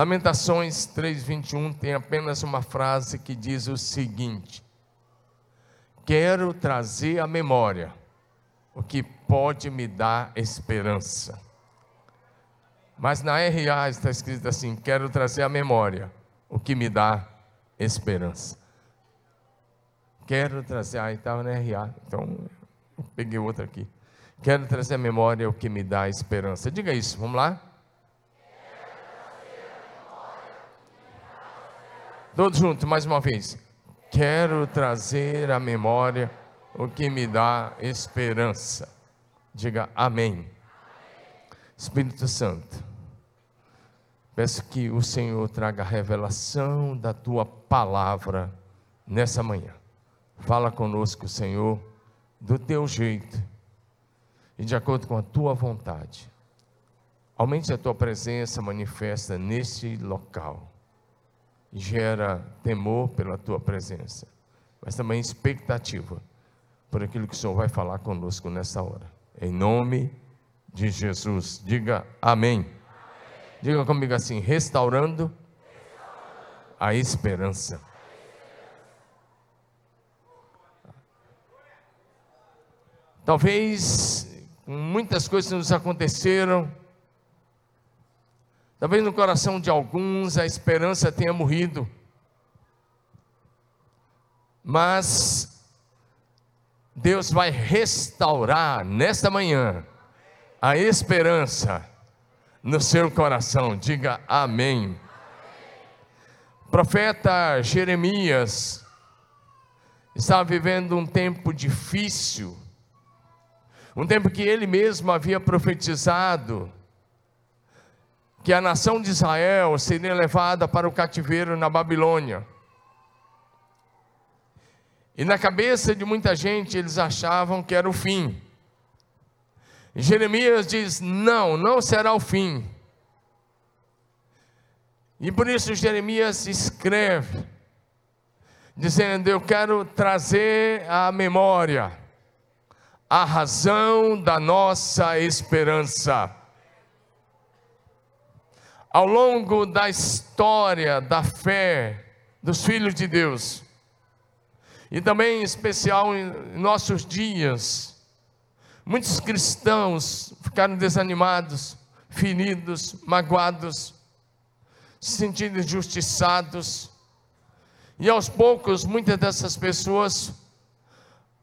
Lamentações 3:21 tem apenas uma frase que diz o seguinte: Quero trazer à memória o que pode me dar esperança. Mas na RA está escrito assim: Quero trazer à memória o que me dá esperança. Quero trazer, ah, estava na RA, então peguei outra aqui. Quero trazer à memória o que me dá esperança. Diga isso, vamos lá? Todos juntos, mais uma vez. Quero trazer à memória o que me dá esperança. Diga amém. Espírito Santo, peço que o Senhor traga a revelação da tua palavra nessa manhã. Fala conosco, Senhor, do teu jeito e de acordo com a tua vontade. Aumente a tua presença manifesta neste local gera temor pela tua presença, mas também expectativa por aquilo que o Senhor vai falar conosco nessa hora. Em nome de Jesus, diga amém. amém. Diga comigo assim: restaurando, restaurando. a esperança. Talvez muitas coisas nos aconteceram Talvez no coração de alguns a esperança tenha morrido. Mas Deus vai restaurar nesta manhã a esperança no seu coração. Diga amém. profeta Jeremias estava vivendo um tempo difícil, um tempo que ele mesmo havia profetizado que a nação de Israel seria levada para o cativeiro na Babilônia. E na cabeça de muita gente eles achavam que era o fim. Jeremias diz: não, não será o fim. E por isso Jeremias escreve, dizendo: Eu quero trazer à memória a razão da nossa esperança ao longo da história da fé dos filhos de Deus, e também em especial em nossos dias, muitos cristãos ficaram desanimados, feridos, magoados, se sentindo injustiçados, e aos poucos muitas dessas pessoas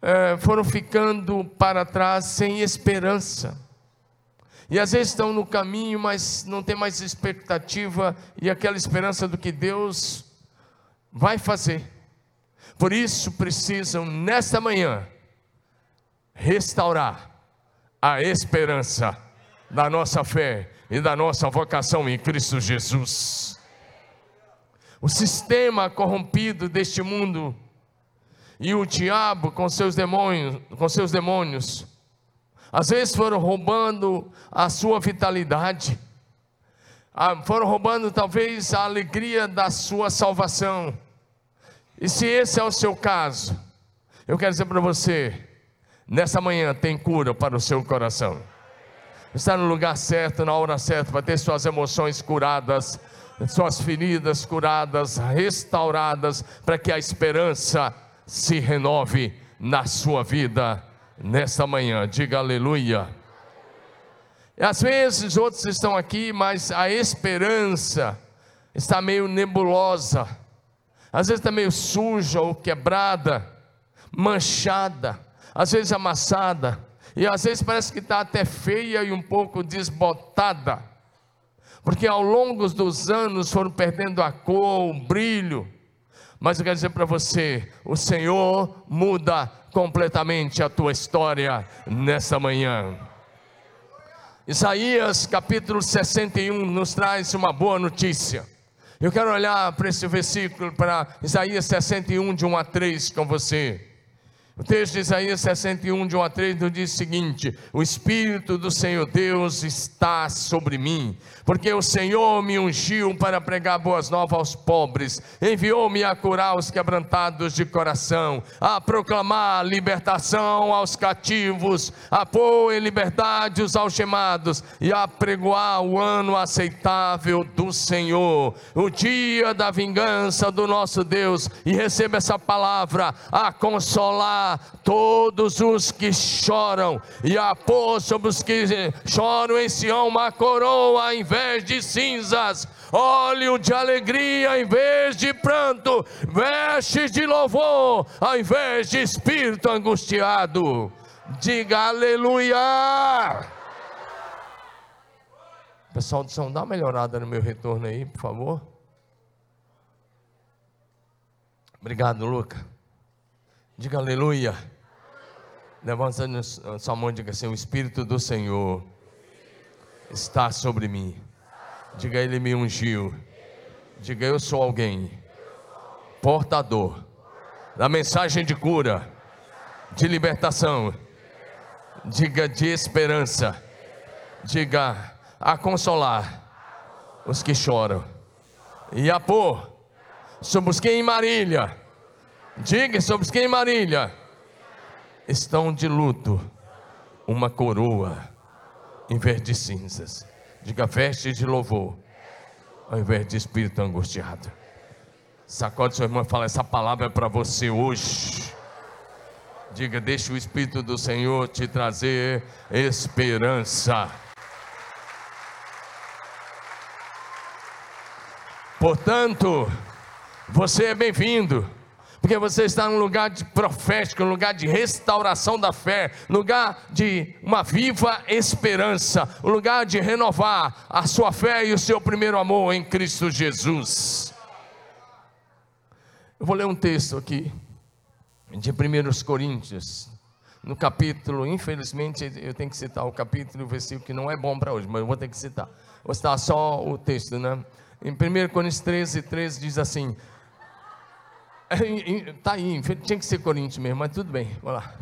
é, foram ficando para trás sem esperança e às vezes estão no caminho, mas não tem mais expectativa e aquela esperança do que Deus vai fazer. Por isso precisam, nesta manhã, restaurar a esperança da nossa fé e da nossa vocação em Cristo Jesus. O sistema corrompido deste mundo e o diabo com seus demônios, com seus demônios, às vezes foram roubando a sua vitalidade, ah, foram roubando talvez a alegria da sua salvação. E se esse é o seu caso, eu quero dizer para você, nessa manhã tem cura para o seu coração. Está no lugar certo, na hora certa, para ter suas emoções curadas, suas feridas curadas, restauradas, para que a esperança se renove na sua vida nesta manhã. Diga aleluia. E às vezes outros estão aqui, mas a esperança está meio nebulosa. Às vezes está meio suja ou quebrada, manchada, às vezes amassada, e às vezes parece que está até feia e um pouco desbotada, porque ao longo dos anos foram perdendo a cor, o brilho. Mas eu quero dizer para você: o Senhor muda completamente a tua história nessa manhã. Isaías capítulo 61 nos traz uma boa notícia. Eu quero olhar para esse versículo, para Isaías 61, de 1 a 3 com você. O texto de Isaías 61, de 1 a 3, nos diz o seguinte: O Espírito do Senhor Deus está sobre mim, porque o Senhor me ungiu para pregar boas novas aos pobres, enviou-me a curar os quebrantados de coração, a proclamar libertação aos cativos, a pôr em liberdade os algemados e a pregoar o ano aceitável do Senhor, o dia da vingança do nosso Deus. E receba essa palavra, a consolar todos os que choram, e a pôr sobre os que choram em Sião uma coroa em vez de cinzas, óleo de alegria em vez de pranto, vestes de louvor ao invés de espírito angustiado. Diga aleluia! Pessoal do som, dá uma melhorada no meu retorno aí, por favor. Obrigado, Luca. Diga aleluia. Levanta sua mão e diga assim: O Espírito do Senhor está sobre mim. Diga, Ele me ungiu. Diga, eu sou alguém portador da mensagem de cura, de libertação. Diga, de esperança. Diga, a consolar os que choram e a pôr sobre os que em Marília Diga sobre os que em Marília estão de luto, uma coroa em vez de cinzas. Diga veste de louvor, ao invés de espírito angustiado. Sacode seu irmão e fala: essa palavra é para você hoje. Diga, deixe o Espírito do Senhor te trazer esperança. Portanto, você é bem-vindo porque você está num lugar de profético, num lugar de restauração da fé, lugar de uma viva esperança, um lugar de renovar a sua fé e o seu primeiro amor em Cristo Jesus. Eu vou ler um texto aqui, de 1 Coríntios, no capítulo, infelizmente eu tenho que citar o capítulo e o versículo que não é bom para hoje, mas eu vou ter que citar. Vou citar só o texto, né? Em 1 Coríntios 13, 13 diz assim: Está aí, tinha que ser Corinthians mesmo, mas tudo bem, vamos lá.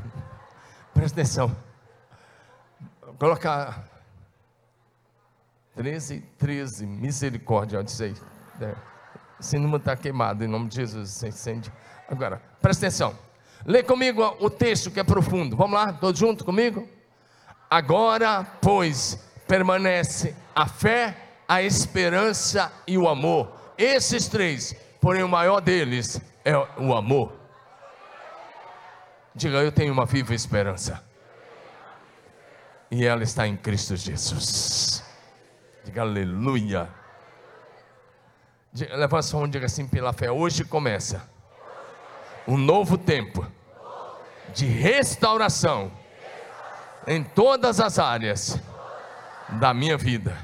Presta atenção. Coloca 13, 13, misericórdia, diz aí. É. Esse número está queimado, em nome de Jesus, se incende. Agora, presta atenção. Lê comigo o texto que é profundo. Vamos lá, todos juntos comigo? Agora, pois, permanece a fé, a esperança e o amor. Esses três, porém o maior deles é o amor. Diga, eu tenho uma viva esperança. E ela está em Cristo Jesus. Diga aleluia. Diga, levanta sua mão e diga assim pela fé. Hoje começa um novo tempo de restauração em todas as áreas da minha vida.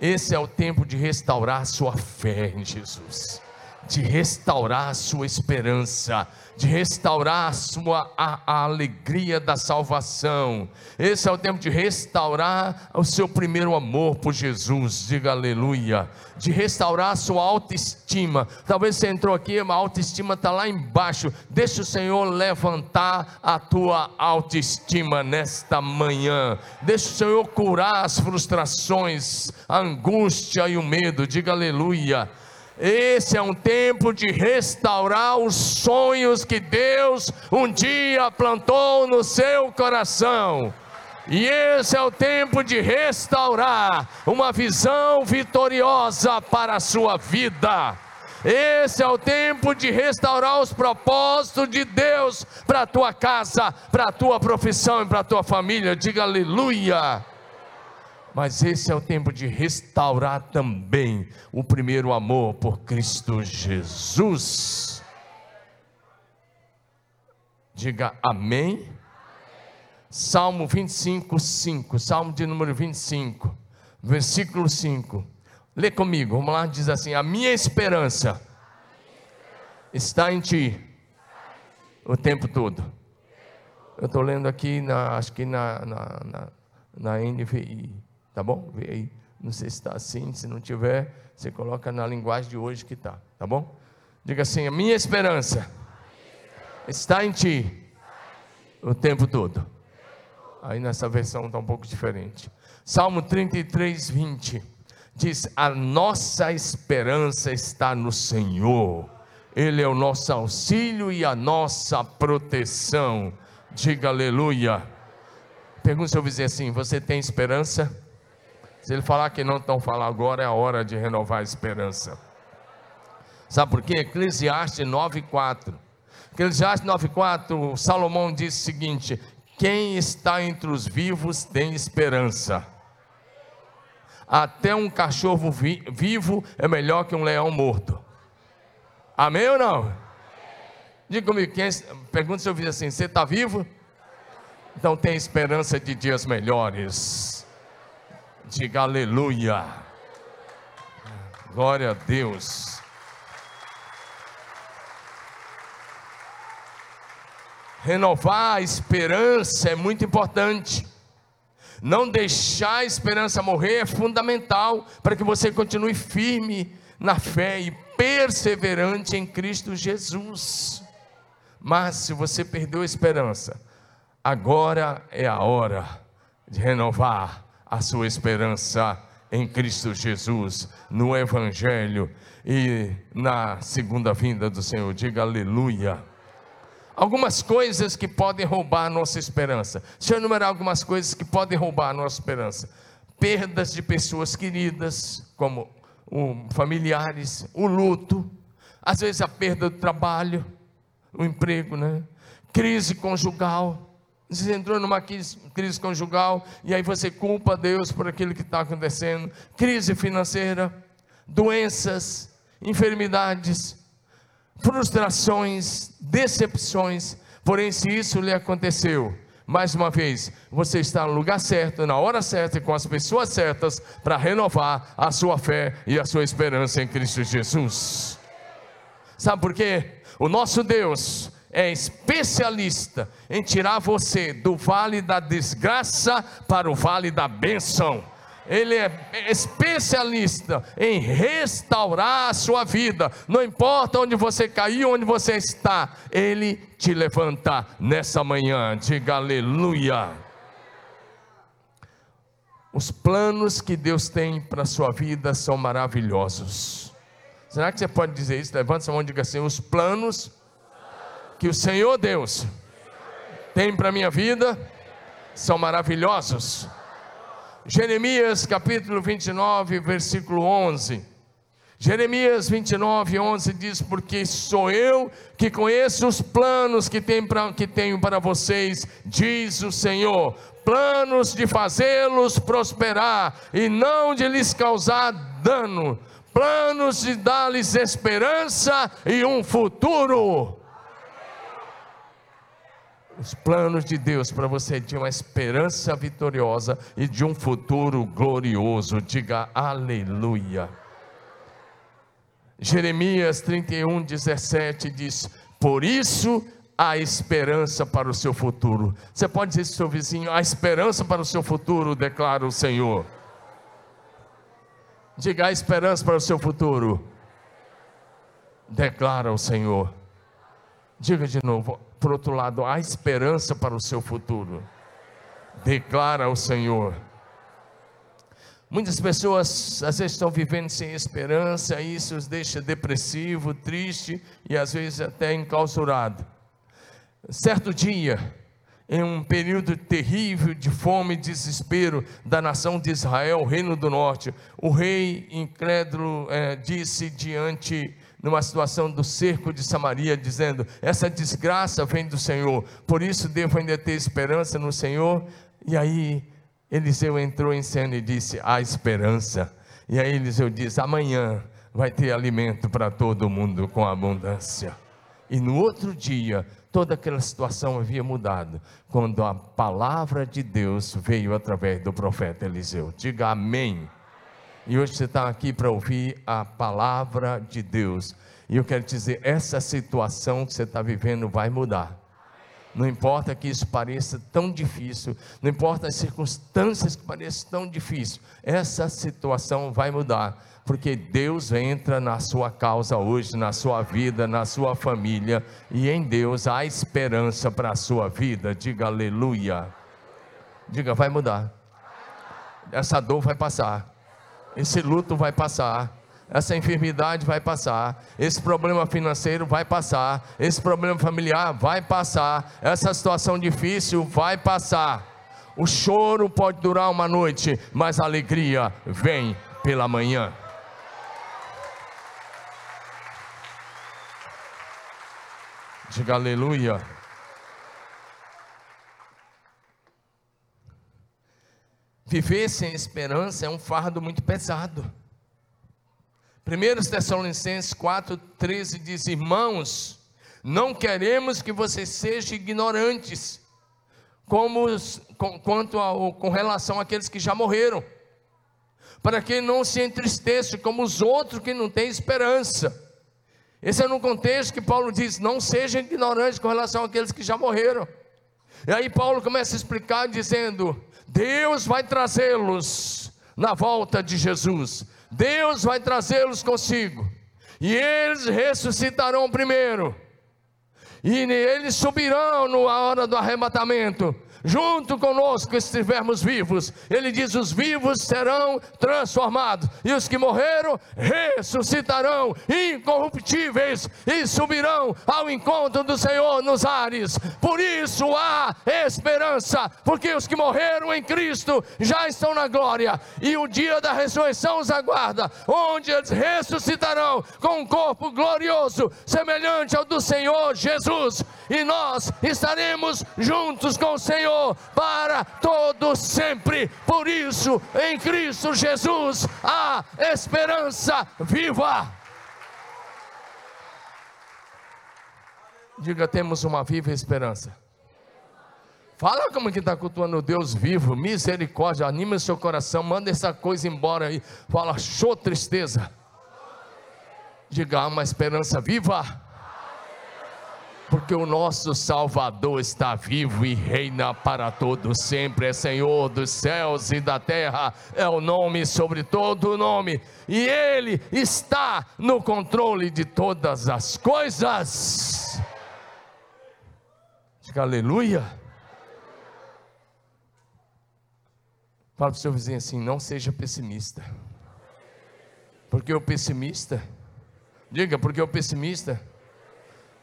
Esse é o tempo de restaurar sua fé em Jesus de restaurar a sua esperança, de restaurar a sua a, a alegria da salvação. Esse é o tempo de restaurar o seu primeiro amor por Jesus, diga aleluia. De restaurar a sua autoestima. Talvez você entrou aqui, a autoestima está lá embaixo. Deixa o Senhor levantar a tua autoestima nesta manhã. Deixa o Senhor curar as frustrações, a angústia e o medo. Diga aleluia. Esse é um tempo de restaurar os sonhos que Deus um dia plantou no seu coração. E esse é o tempo de restaurar uma visão vitoriosa para a sua vida. Esse é o tempo de restaurar os propósitos de Deus para a tua casa, para a tua profissão e para a tua família. Diga aleluia. Mas esse é o tempo de restaurar também o primeiro amor por Cristo Jesus. Diga amém. Salmo 25, 5. Salmo de número 25, versículo 5. Lê comigo, vamos lá, diz assim: A minha esperança está em ti o tempo todo. Eu estou lendo aqui, na, acho que na, na, na, na NVI. Tá bom? Vê aí. Não sei se está assim, se não tiver, você coloca na linguagem de hoje que está, tá bom? Diga assim: a minha esperança está em ti O tempo todo. Aí nessa versão está um pouco diferente. Salmo 33, 20 diz: A nossa esperança está no Senhor, Ele é o nosso auxílio e a nossa proteção. Diga aleluia. Pergunta se eu dizer assim: Você tem esperança? Se ele falar que não estão falando agora, é a hora de renovar a esperança. Sabe por quê? Eclesiastes 9,4. Eclesiastes 9,4, Salomão diz o seguinte: Quem está entre os vivos tem esperança. Até um cachorro vi, vivo é melhor que um leão morto. Amém ou não? Diga comigo, quem, pergunta se eu fiz assim: Você está vivo? Então tem esperança de dias melhores. Diga aleluia. Glória a Deus. Renovar a esperança é muito importante. Não deixar a esperança morrer é fundamental para que você continue firme na fé e perseverante em Cristo Jesus. Mas se você perdeu a esperança, agora é a hora de renovar a sua esperança em Cristo Jesus, no Evangelho e na segunda vinda do Senhor. Diga aleluia. Algumas coisas que podem roubar a nossa esperança. Deixa eu enumerar algumas coisas que podem roubar a nossa esperança: perdas de pessoas queridas, como familiares, o luto, às vezes a perda do trabalho, o emprego, né? Crise conjugal você entrou numa crise conjugal e aí você culpa Deus por aquilo que está acontecendo. Crise financeira, doenças, enfermidades, frustrações, decepções. Porém, se isso lhe aconteceu, mais uma vez, você está no lugar certo, na hora certa e com as pessoas certas para renovar a sua fé e a sua esperança em Cristo Jesus. Sabe por quê? O nosso Deus é especialista em tirar você do vale da desgraça para o vale da bênção. Ele é especialista em restaurar a sua vida. Não importa onde você caiu, onde você está, ele te levanta nessa manhã. Diga aleluia. Os planos que Deus tem para a sua vida são maravilhosos. Será que você pode dizer isso? Levanta sua mão e diga assim: os planos que o Senhor Deus tem para a minha vida são maravilhosos. Jeremias capítulo 29, versículo 11. Jeremias 29, 11 diz: Porque sou eu que conheço os planos que tenho, pra, que tenho para vocês, diz o Senhor, planos de fazê-los prosperar e não de lhes causar dano, planos de dar-lhes esperança e um futuro os planos de Deus para você de uma esperança vitoriosa e de um futuro glorioso. Diga aleluia. Jeremias 31, 17 diz: Por isso há esperança para o seu futuro. Você pode dizer ao seu vizinho: há esperança para o seu futuro, declara o Senhor. Diga: há esperança para o seu futuro, declara o Senhor. Diga de novo: por outro lado, há esperança para o seu futuro. Declara o Senhor. Muitas pessoas às vezes estão vivendo sem esperança, e isso os deixa depressivo, triste e às vezes até enclausurado. Certo dia, em um período terrível de fome e desespero da nação de Israel, reino do norte, o rei incrédulo é, disse diante numa situação do cerco de Samaria, dizendo: Essa desgraça vem do Senhor, por isso devo ainda ter esperança no Senhor. E aí Eliseu entrou em cena e disse: Há esperança. E aí Eliseu diz: Amanhã vai ter alimento para todo mundo com abundância. E no outro dia, toda aquela situação havia mudado, quando a palavra de Deus veio através do profeta Eliseu. Diga amém. E hoje você está aqui para ouvir a palavra de Deus. E eu quero dizer, essa situação que você está vivendo vai mudar. Não importa que isso pareça tão difícil, não importa as circunstâncias que pareçam tão difíceis, essa situação vai mudar, porque Deus entra na sua causa hoje, na sua vida, na sua família, e em Deus há esperança para a sua vida. Diga aleluia. Diga, vai mudar. Essa dor vai passar, esse luto vai passar essa enfermidade vai passar, esse problema financeiro vai passar, esse problema familiar vai passar, essa situação difícil vai passar. O choro pode durar uma noite, mas a alegria vem pela manhã. Diga aleluia. Viver sem esperança é um fardo muito pesado. 1 Tessalonicenses 4, 13 diz: Irmãos, não queremos que vocês sejam ignorantes, como, com, quanto ao, com relação àqueles que já morreram, para que não se entristeça como os outros que não têm esperança. Esse é no contexto que Paulo diz: não sejam ignorantes com relação àqueles que já morreram. E aí Paulo começa a explicar dizendo: Deus vai trazê-los na volta de Jesus. Deus vai trazê-los consigo, e eles ressuscitarão primeiro, e eles subirão na hora do arrebatamento, junto conosco estivermos vivos. Ele diz: os vivos serão transformados, e os que morreram ressuscitarão incorruptíveis e subirão ao encontro do Senhor nos ares. Por isso há esperança, porque os que morreram em Cristo já estão na glória, e o dia da ressurreição os aguarda, onde eles ressuscitarão com um corpo glorioso, semelhante ao do Senhor Jesus, e nós estaremos juntos com o Senhor Senhor para todo sempre. Por isso, em Cristo Jesus, há esperança viva. Diga, temos uma viva esperança. Fala como que está cultuando Deus vivo, misericórdia, anima o seu coração, manda essa coisa embora aí. Fala, show tristeza. Diga, há uma esperança viva porque o nosso Salvador está vivo e reina para todo sempre, é Senhor dos céus e da terra, é o nome sobre todo o nome, e Ele está no controle de todas as coisas. Diga aleluia. Fala para o seu vizinho assim: não seja pessimista, porque o pessimista, diga, porque o pessimista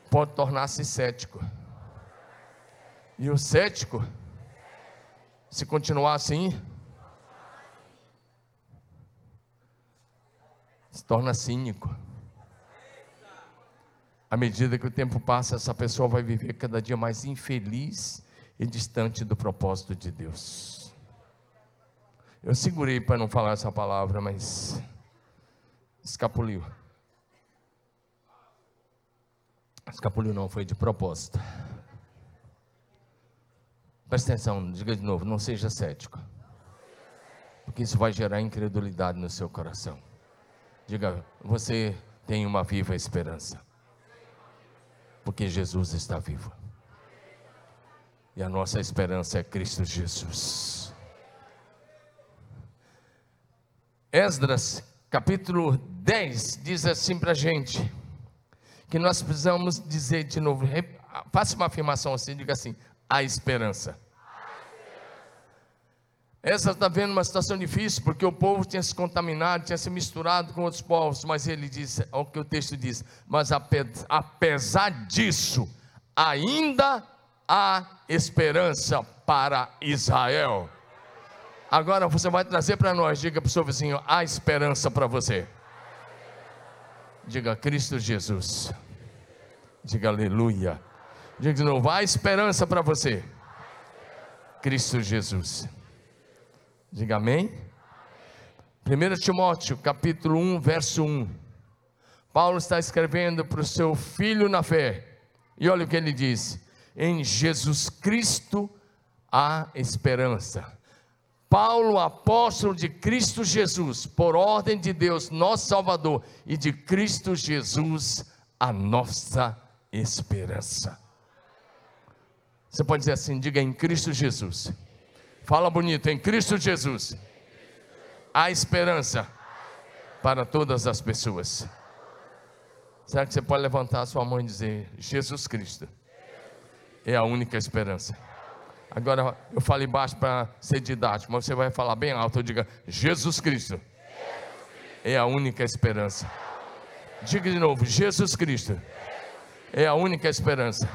pode tornar-se cético. E o cético, se continuar assim, se torna cínico. À medida que o tempo passa, essa pessoa vai viver cada dia mais infeliz e distante do propósito de Deus. Eu segurei para não falar essa palavra, mas escapuliu. Escapuliu não, foi de propósito. Presta atenção, diga de novo, não seja cético. Porque isso vai gerar incredulidade no seu coração. Diga, você tem uma viva esperança. Porque Jesus está vivo. E a nossa esperança é Cristo Jesus. Esdras, capítulo 10, diz assim para a gente: que nós precisamos dizer de novo, faça uma afirmação assim, diga assim: a esperança. Essa está vendo uma situação difícil, porque o povo tinha se contaminado, tinha se misturado com outros povos, mas ele diz, olha o que o texto diz, mas apesar disso, ainda há esperança para Israel. Agora você vai trazer para nós, diga para o seu vizinho, há esperança para você. Diga Cristo Jesus. Diga aleluia. Diga de novo, há esperança para você. Cristo Jesus. Diga amém. 1 Timóteo, capítulo 1, verso 1. Paulo está escrevendo para o seu filho na fé. E olha o que ele diz: Em Jesus Cristo há esperança Paulo, apóstolo de Cristo Jesus, por ordem de Deus, nosso Salvador, e de Cristo Jesus, a nossa esperança. Você pode dizer assim: diga em Cristo Jesus. Fala bonito, em Cristo Jesus. Há esperança para todas as pessoas. Será que você pode levantar a sua mão e dizer: Jesus Cristo é a única esperança? Agora eu falei baixo para ser didático, mas você vai falar bem alto. Diga: Jesus Cristo é a única esperança. Diga de novo: Jesus Cristo é a única esperança.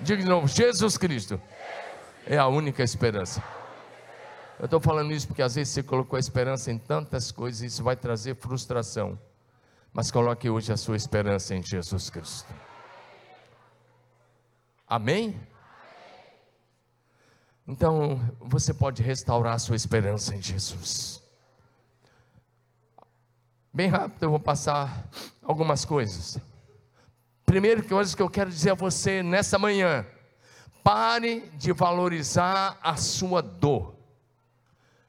Diga de novo: Jesus Cristo é a única esperança. Eu estou falando isso porque às vezes você colocou a esperança em tantas coisas e isso vai trazer frustração. Mas coloque hoje a sua esperança em Jesus Cristo. Amém? Então, você pode restaurar a sua esperança em Jesus. Bem rápido, eu vou passar algumas coisas. Primeira coisa que eu quero dizer a você nessa manhã: pare de valorizar a sua dor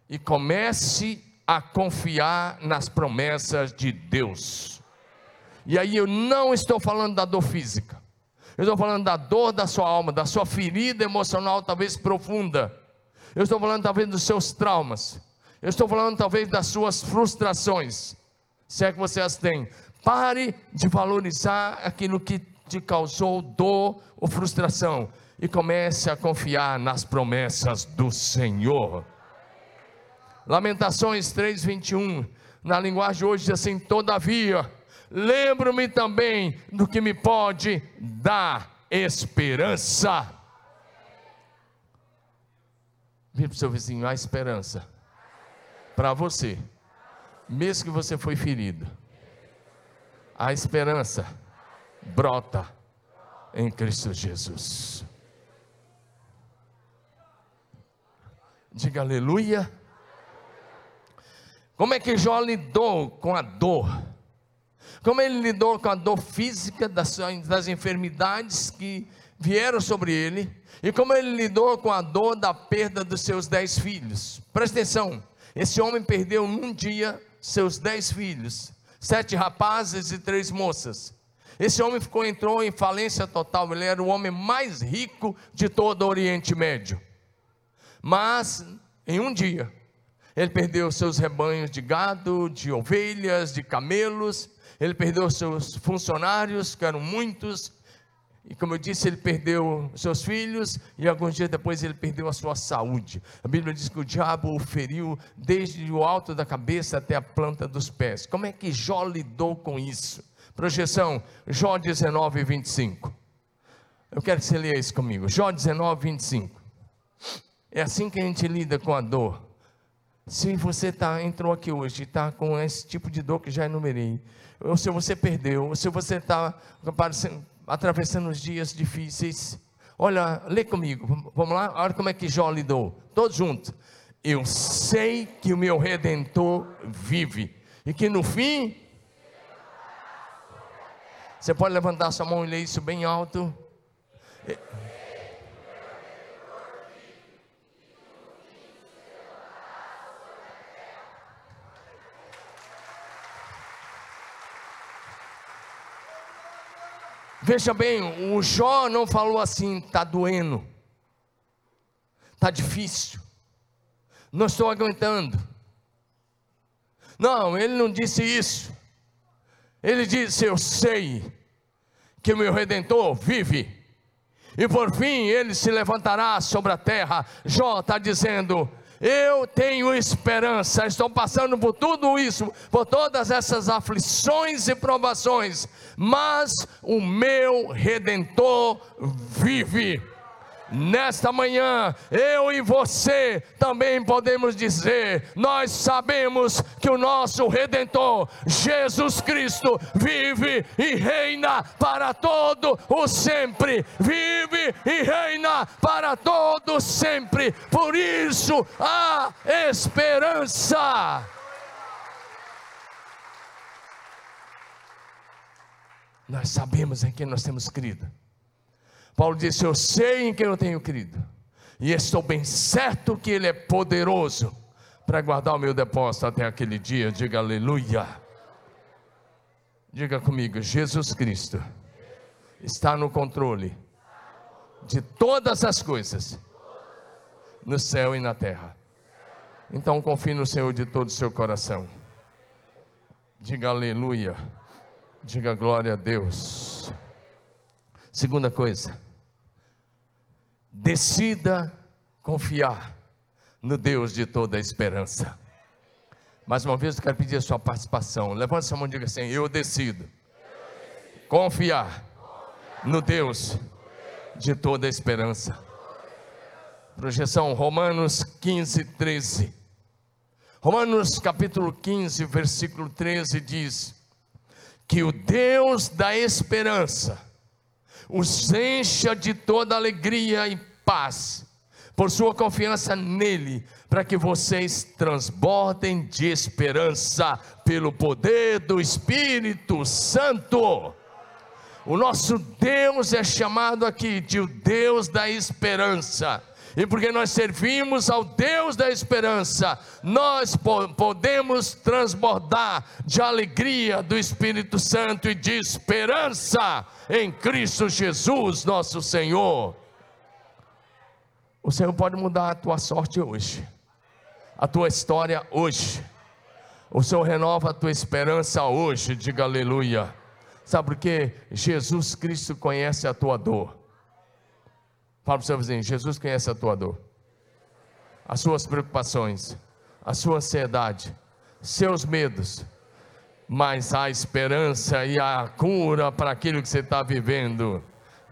e comece a confiar nas promessas de Deus. E aí eu não estou falando da dor física, eu estou falando da dor da sua alma, da sua ferida emocional, talvez profunda. Eu estou falando talvez dos seus traumas. Eu estou falando talvez das suas frustrações, se é que você as tem. Pare de valorizar aquilo que te causou dor ou frustração e comece a confiar nas promessas do Senhor. Lamentações 3:21, na linguagem de hoje diz assim: "Todavia, lembro-me também do que me pode dar esperança." Vira para o seu vizinho, há esperança para você, mesmo que você foi ferido. A esperança brota em Cristo Jesus. Diga aleluia. Como é que Jó lidou com a dor? Como ele lidou com a dor física das, das enfermidades que vieram sobre ele? E como ele lidou com a dor da perda dos seus dez filhos? Presta atenção: esse homem perdeu num dia seus dez filhos, sete rapazes e três moças. Esse homem ficou, entrou em falência total. Ele era o homem mais rico de todo o Oriente Médio. Mas, em um dia, ele perdeu seus rebanhos de gado, de ovelhas, de camelos, ele perdeu seus funcionários, que eram muitos, e como eu disse, ele perdeu seus filhos, e alguns dias depois ele perdeu a sua saúde. A Bíblia diz que o diabo o feriu desde o alto da cabeça até a planta dos pés. Como é que Jó lidou com isso? Projeção, Jó 19, 25. Eu quero que você leia isso comigo. Jó 19, 25. É assim que a gente lida com a dor. Se você tá, entrou aqui hoje e está com esse tipo de dor que já enumerei, ou se você perdeu, ou se você está atravessando os dias difíceis, olha, lê comigo, vamos lá, olha como é que Jó lidou, todos juntos. Eu sei que o meu redentor vive, e que no fim, você pode levantar sua mão e ler isso bem alto. Veja bem, o Jó não falou assim, está doendo, está difícil, não estou aguentando. Não, ele não disse isso. Ele disse: Eu sei que o meu redentor vive, e por fim ele se levantará sobre a terra. Jó está dizendo: eu tenho esperança, estou passando por tudo isso, por todas essas aflições e provações, mas o meu redentor vive. Nesta manhã, eu e você também podemos dizer: nós sabemos que o nosso Redentor, Jesus Cristo, vive e reina para todo o sempre, vive e reina para todo sempre, por isso há esperança. Nós sabemos em quem nós temos crido. Paulo disse: Eu sei em quem eu tenho crido, e estou bem certo que Ele é poderoso para guardar o meu depósito até aquele dia. Diga aleluia. Diga comigo: Jesus Cristo está no controle de todas as coisas, no céu e na terra. Então confie no Senhor de todo o seu coração. Diga aleluia. Diga glória a Deus. Segunda coisa, decida confiar no Deus de toda a esperança. Mais uma vez eu quero pedir a sua participação. Levante sua mão e diga assim: Eu decido confiar no Deus de toda a esperança. Projeção Romanos 15, 13. Romanos capítulo 15, versículo 13 diz: Que o Deus da esperança os encha de toda alegria e paz, por sua confiança nele, para que vocês transbordem de esperança pelo poder do Espírito Santo. O nosso Deus é chamado aqui de o Deus da esperança. E porque nós servimos ao Deus da esperança, nós po podemos transbordar de alegria do Espírito Santo e de esperança em Cristo Jesus, nosso Senhor. O Senhor pode mudar a tua sorte hoje, a tua história hoje. O Senhor renova a tua esperança hoje, diga aleluia. Sabe por quê? Jesus Cristo conhece a tua dor. Fala para o seu vizinho: Jesus conhece a tua dor, as suas preocupações, a sua ansiedade, seus medos, mas há esperança e a cura para aquilo que você está vivendo.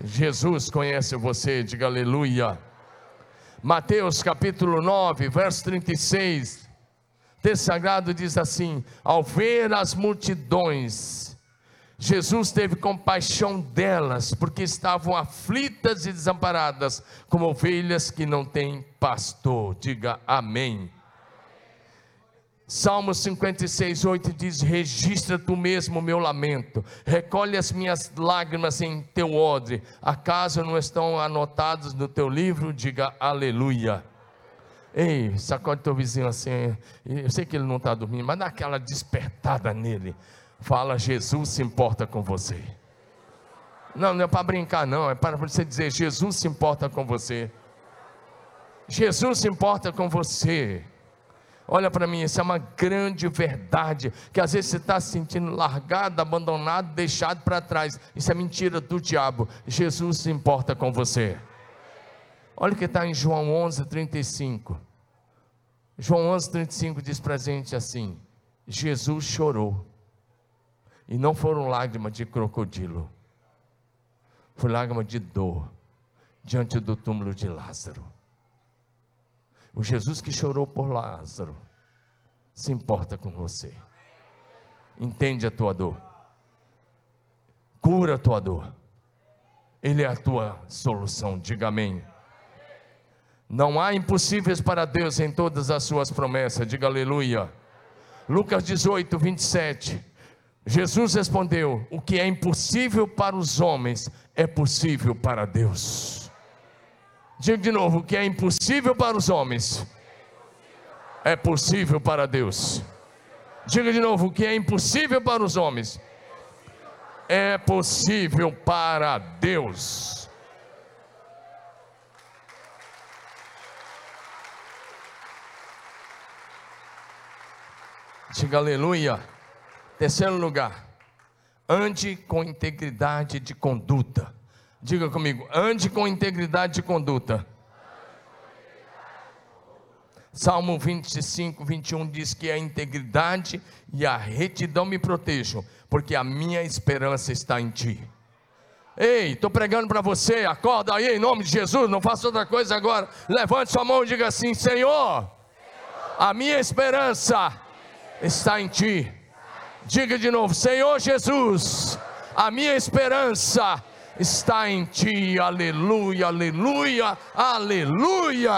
Jesus conhece você, diga aleluia. Mateus capítulo 9, verso 36. O texto sagrado diz assim: Ao ver as multidões, Jesus teve compaixão delas, porque estavam aflitas e desamparadas, como ovelhas que não têm pastor. Diga amém. Salmo 56, 8 diz: Registra tu mesmo o meu lamento, recolhe as minhas lágrimas em teu odre, acaso não estão anotados no teu livro? Diga aleluia. Ei, sacode teu vizinho assim, eu sei que ele não está dormindo, mas dá aquela despertada nele. Fala, Jesus se importa com você. Não, não é para brincar, não, é para você dizer: Jesus se importa com você. Jesus se importa com você. Olha para mim, isso é uma grande verdade. Que às vezes você está se sentindo largado, abandonado, deixado para trás. Isso é mentira do diabo. Jesus se importa com você. Olha o que está em João 11, 35. João 11, 35 diz para a gente assim: Jesus chorou. E não foram lágrimas de crocodilo, foi lágrima de dor diante do túmulo de Lázaro. O Jesus que chorou por Lázaro se importa com você, entende a tua dor, cura a tua dor, Ele é a tua solução, diga amém. Não há impossíveis para Deus em todas as suas promessas, diga aleluia. Lucas 18, 27. Jesus respondeu: O que é impossível para os homens é possível para Deus. Diga de novo: o que é impossível para os homens é possível para Deus. Diga de novo: o que é impossível para os homens é possível para Deus. Diga aleluia. Terceiro lugar, ande com integridade de conduta. Diga comigo, ande com integridade de conduta. Salmo 25, 21 diz que a integridade e a retidão me protejam, porque a minha esperança está em ti. Ei, estou pregando para você, acorda aí em nome de Jesus, não faça outra coisa agora. Levante sua mão e diga assim: Senhor, a minha esperança está em ti. Diga de novo: Senhor Jesus, a minha esperança está em Ti. Aleluia, aleluia, aleluia.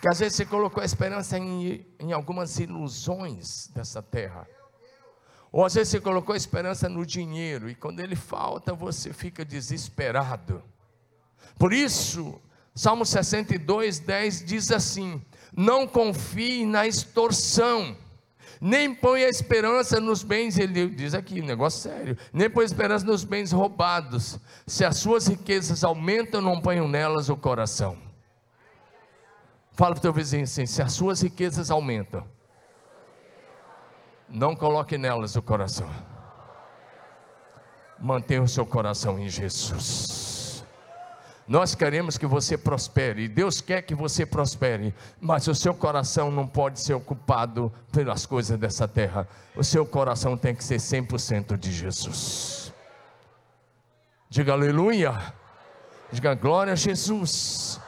Que às vezes você colocou a esperança em, em algumas ilusões dessa terra. Ou às vezes você colocou a esperança no dinheiro e quando ele falta você fica desesperado. Por isso, Salmo 62, 10 diz assim: não confie na extorsão, Nem põe a esperança nos bens, ele diz aqui, negócio sério. Nem põe a esperança nos bens roubados. Se as suas riquezas aumentam, não ponham nelas o coração. Fala para o teu vizinho assim: se as suas riquezas aumentam, não coloque nelas o coração. Mantenha o seu coração em Jesus. Nós queremos que você prospere, Deus quer que você prospere, mas o seu coração não pode ser ocupado pelas coisas dessa terra. O seu coração tem que ser 100% de Jesus. Diga aleluia. Diga glória a Jesus.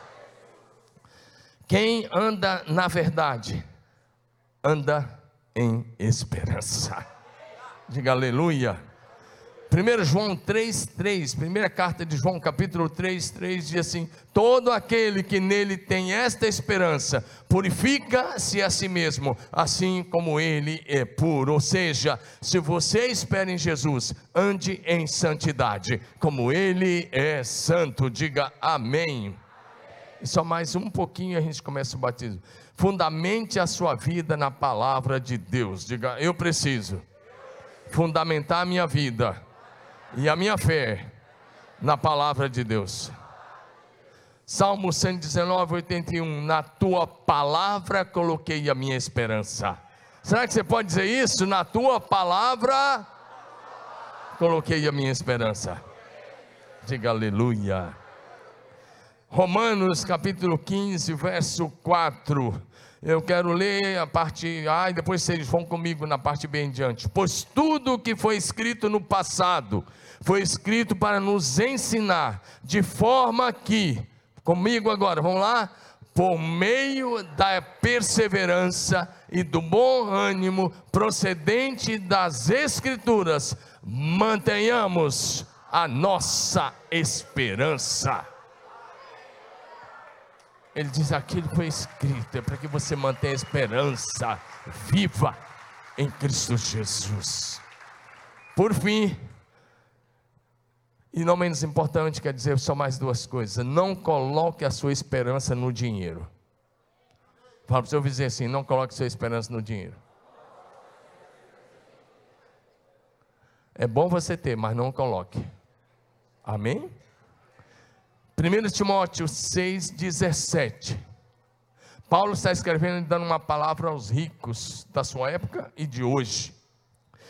Quem anda na verdade, anda em esperança. Diga aleluia. 1 João 3, 3, primeira carta de João, capítulo 3, 3, diz assim: Todo aquele que nele tem esta esperança, purifica-se a si mesmo, assim como ele é puro. Ou seja, se você espera em Jesus, ande em santidade, como ele é santo. Diga amém. E só mais um pouquinho a gente começa o batismo. Fundamente a sua vida na palavra de Deus. Diga, eu preciso fundamentar a minha vida e a minha fé na palavra de Deus. Salmo 119, 81. Na tua palavra coloquei a minha esperança. Será que você pode dizer isso? Na tua palavra coloquei a minha esperança. Diga aleluia. Romanos capítulo 15, verso 4. Eu quero ler a parte A e depois vocês vão comigo na parte bem diante. Pois tudo o que foi escrito no passado foi escrito para nos ensinar, de forma que, comigo agora, vamos lá? Por meio da perseverança e do bom ânimo procedente das Escrituras, mantenhamos a nossa esperança. Ele diz: aquilo foi escrito é para que você mantenha a esperança viva em Cristo Jesus. Por fim, e não menos importante, quer dizer só mais duas coisas. Não coloque a sua esperança no dinheiro. Fala para o seu vizinho assim: não coloque sua esperança no dinheiro. É bom você ter, mas não coloque. Amém? 1 Timóteo 6,17. Paulo está escrevendo e dando uma palavra aos ricos da sua época e de hoje.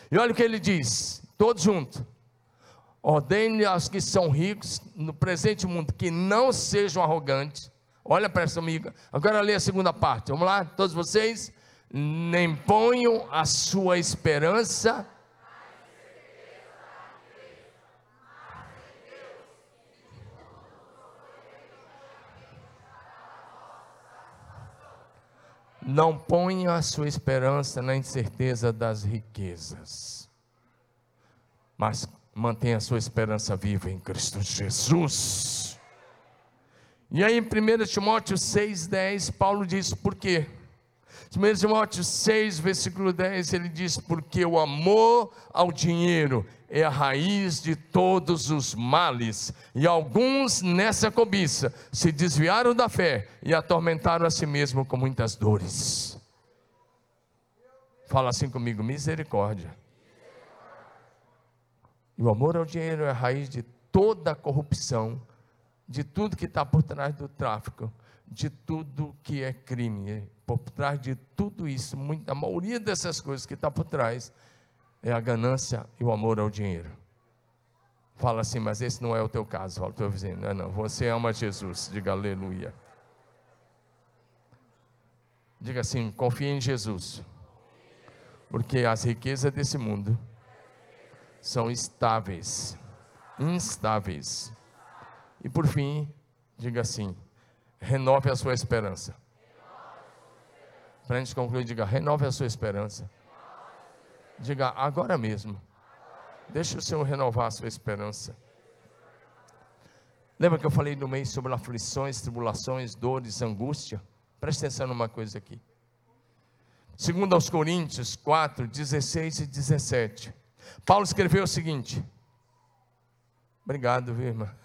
E olha o que ele diz, todos juntos. Ordene aos que são ricos no presente mundo que não sejam arrogantes. Olha para essa amiga. Agora lê a segunda parte. Vamos lá, todos vocês. Nem ponham a sua esperança Não ponha a sua esperança na incerteza das riquezas, mas mantenha a sua esperança viva em Cristo Jesus. E aí em 1 Timóteo 6,10, Paulo diz por quê? 1 Timóteo 6, versículo 10, ele diz: Porque o amor ao dinheiro é a raiz de todos os males, e alguns nessa cobiça se desviaram da fé e atormentaram a si mesmo com muitas dores. Fala assim comigo: misericórdia. E o amor ao dinheiro é a raiz de toda a corrupção, de tudo que está por trás do tráfico, de tudo que é crime. Por trás de tudo isso, a maioria dessas coisas que está por trás é a ganância e o amor ao dinheiro. Fala assim, mas esse não é o teu caso, fala o teu vizinho, não não, você ama Jesus, diga aleluia. Diga assim, confie em Jesus, porque as riquezas desse mundo são estáveis, instáveis. E por fim, diga assim: renove a sua esperança. Para a gente concluir, diga: renove a sua esperança. Diga agora mesmo. Deixa o Senhor renovar a sua esperança. Lembra que eu falei no mês sobre aflições, tribulações, dores, angústia? Preste atenção numa coisa aqui. Segundo aos Coríntios 4, 16 e 17. Paulo escreveu o seguinte: Obrigado, viu, irmã?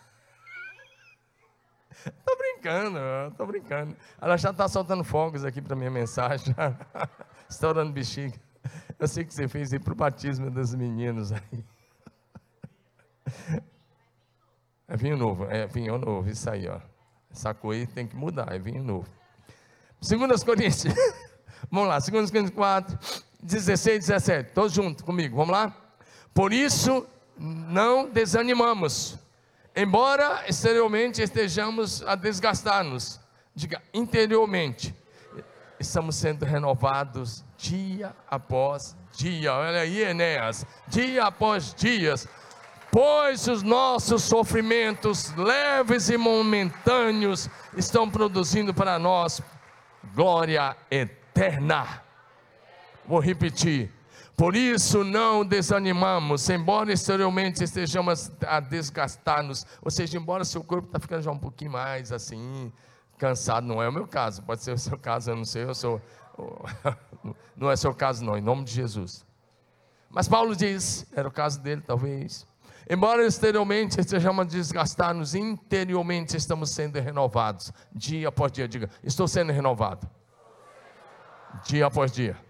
Estou brincando, estou brincando. Ela já está soltando fogos aqui para minha mensagem, estourando bexiga. Eu sei que você fez aí para o batismo dos meninos aí. É vinho novo, é vinho novo, isso aí, ó. Essa coisa tem que mudar, é vinho novo. Segundas Coríntios, vamos lá, Segundas Coríntios 4, 16, 17, todos juntos comigo, vamos lá? Por isso, não desanimamos, embora exteriormente estejamos a desgastar-nos, diga, interiormente, estamos sendo renovados dia após dia, olha aí Enéas, dia após dias, pois os nossos sofrimentos leves e momentâneos estão produzindo para nós glória eterna. Vou repetir. Por isso não desanimamos, embora exteriormente estejamos a desgastar-nos, ou seja, embora seu corpo está ficando já um pouquinho mais assim, cansado, não é o meu caso, pode ser o seu caso, eu não sei, eu sou, não é seu caso não, em nome de Jesus. Mas Paulo diz, era o caso dele talvez, embora exteriormente estejamos a desgastar-nos, interiormente estamos sendo renovados, dia após dia, diga, estou sendo renovado, dia após dia.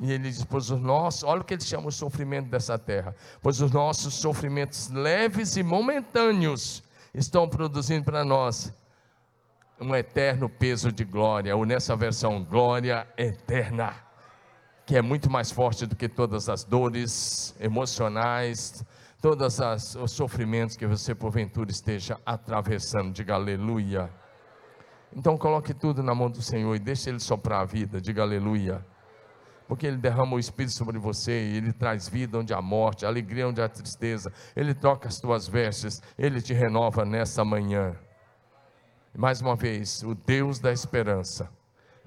E ele diz: Pois os nossos, olha o que ele chama o sofrimento dessa terra, pois os nossos sofrimentos leves e momentâneos estão produzindo para nós um eterno peso de glória, ou nessa versão, glória eterna, que é muito mais forte do que todas as dores emocionais, todos os sofrimentos que você porventura esteja atravessando. Diga aleluia. Então coloque tudo na mão do Senhor e deixe Ele soprar a vida. Diga aleluia. Porque Ele derrama o Espírito sobre você e Ele traz vida onde há morte, alegria onde há tristeza. Ele troca as tuas vestes, Ele te renova nessa manhã. Mais uma vez, o Deus da esperança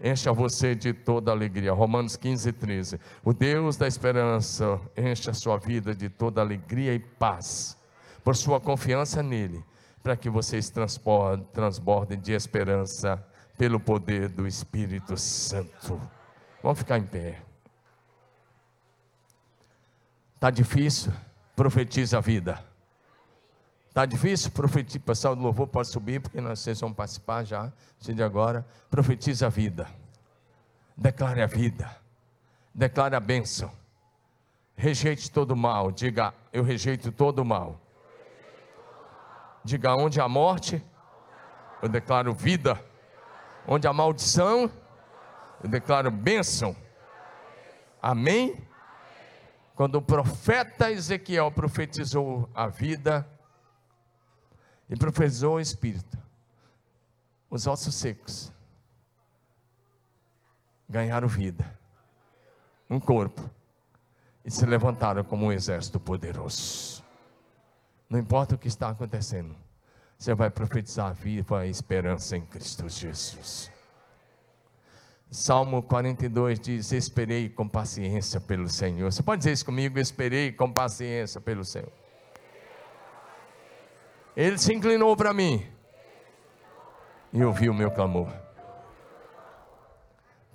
encha você de toda alegria. Romanos 15, 13. O Deus da esperança encha a sua vida de toda alegria e paz, por sua confiança nele, para que vocês transbordem de esperança pelo poder do Espírito Santo. Vamos ficar em pé. Está difícil? Profetiza a vida. Está difícil? Profetiza. Pessoal do louvor pode subir, porque nós, vocês vão participar já, de agora. Profetiza a vida. Declare a vida. Declare a bênção. Rejeite todo mal. Diga, eu rejeito todo mal. Diga, onde há morte, eu declaro vida. Onde há maldição, eu declaro bênção. Amém? Quando o profeta Ezequiel profetizou a vida, e profetizou o Espírito. Os ossos secos ganharam vida, um corpo, e se levantaram como um exército poderoso. Não importa o que está acontecendo, você vai profetizar viva a esperança em Cristo Jesus. Salmo 42 diz: Esperei com paciência pelo Senhor. Você pode dizer isso comigo? Esperei com paciência pelo Senhor. Ele se inclinou para mim e ouviu o meu clamor.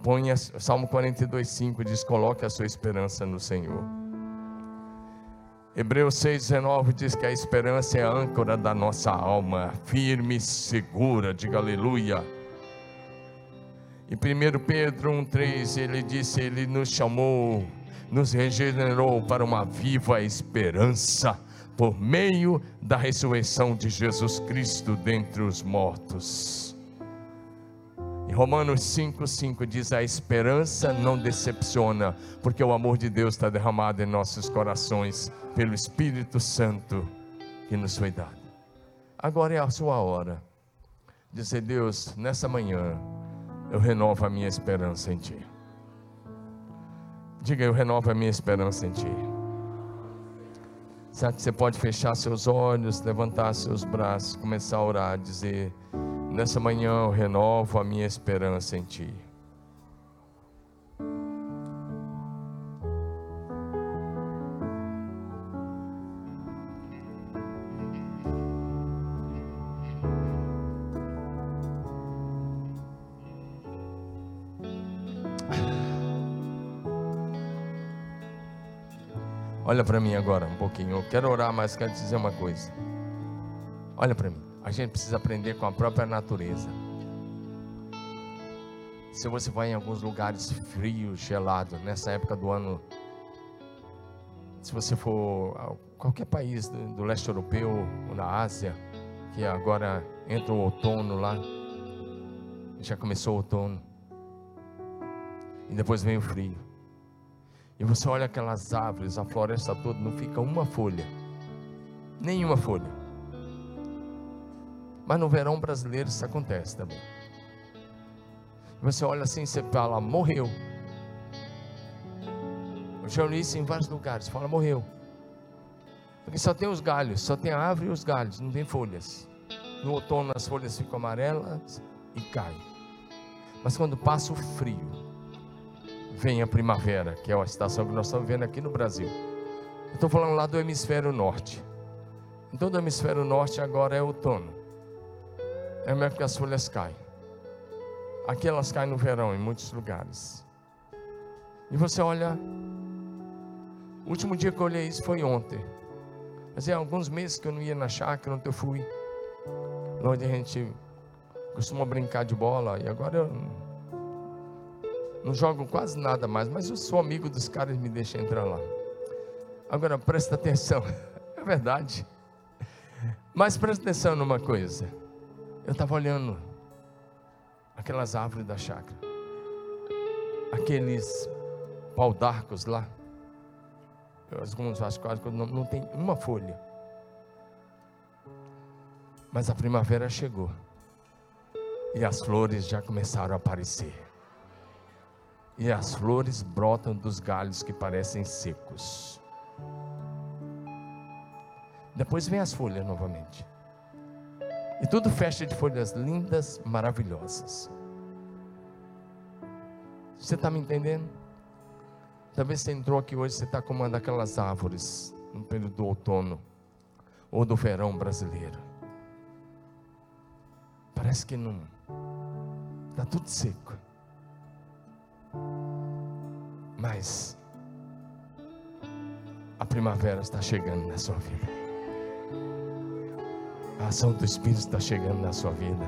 Ponha, Salmo 42, 5 diz: Coloque a sua esperança no Senhor. Hebreus 6,19 diz que a esperança é a âncora da nossa alma, firme e segura, diga aleluia. E 1 Pedro 1,3 ele disse: Ele nos chamou, nos regenerou para uma viva esperança por meio da ressurreição de Jesus Cristo dentre os mortos. Em Romanos 5,5 diz: A esperança não decepciona, porque o amor de Deus está derramado em nossos corações pelo Espírito Santo que nos foi dado. Agora é a sua hora. Dizer, Deus, nessa manhã, eu renovo a minha esperança em Ti. Diga, eu renovo a minha esperança em Ti. Será que você pode fechar seus olhos, levantar seus braços, começar a orar, dizer: Nessa manhã eu renovo a minha esperança em Ti. Olha para mim agora um pouquinho. Eu quero orar, mas quero te dizer uma coisa. Olha para mim. A gente precisa aprender com a própria natureza. Se você vai em alguns lugares frios, gelados, nessa época do ano, se você for a qualquer país do, leste europeu ou na Ásia, que agora entra o outono lá, já começou o outono, e depois vem o frio. E você olha aquelas árvores, a floresta toda, não fica uma folha, nenhuma folha. Mas no verão brasileiro isso acontece também. Você olha assim e você fala, morreu. Eu já li isso em vários lugares, fala, morreu. Porque só tem os galhos, só tem a árvore e os galhos, não tem folhas. No outono as folhas ficam amarelas e caem. Mas quando passa o frio, vem a primavera, que é a estação que nós estamos vendo aqui no Brasil. Estou falando lá do hemisfério norte. Em todo o hemisfério norte agora é outono. É mesmo que as folhas caem. Aqui elas caem no verão em muitos lugares. E você olha, o último dia que eu olhei isso foi ontem. Fazia alguns meses que eu não ia na chácara, onde eu fui. Onde a gente costuma brincar de bola. E agora eu não jogo quase nada mais. Mas eu sou amigo dos caras e me deixam entrar lá. Agora presta atenção. É verdade. Mas presta atenção numa coisa. Eu estava olhando aquelas árvores da chácara. Aqueles pau d'arcos lá alguns vascos não, não tem uma folha. Mas a primavera chegou. E as flores já começaram a aparecer. E as flores brotam dos galhos que parecem secos. Depois vem as folhas novamente. E tudo fecha de folhas lindas, maravilhosas. Você está me entendendo? Talvez você entrou aqui hoje, você está como uma daquelas árvores no período do outono ou do verão brasileiro. Parece que não. Está tudo seco. Mas a primavera está chegando na sua vida. A ação do Espírito está chegando na sua vida.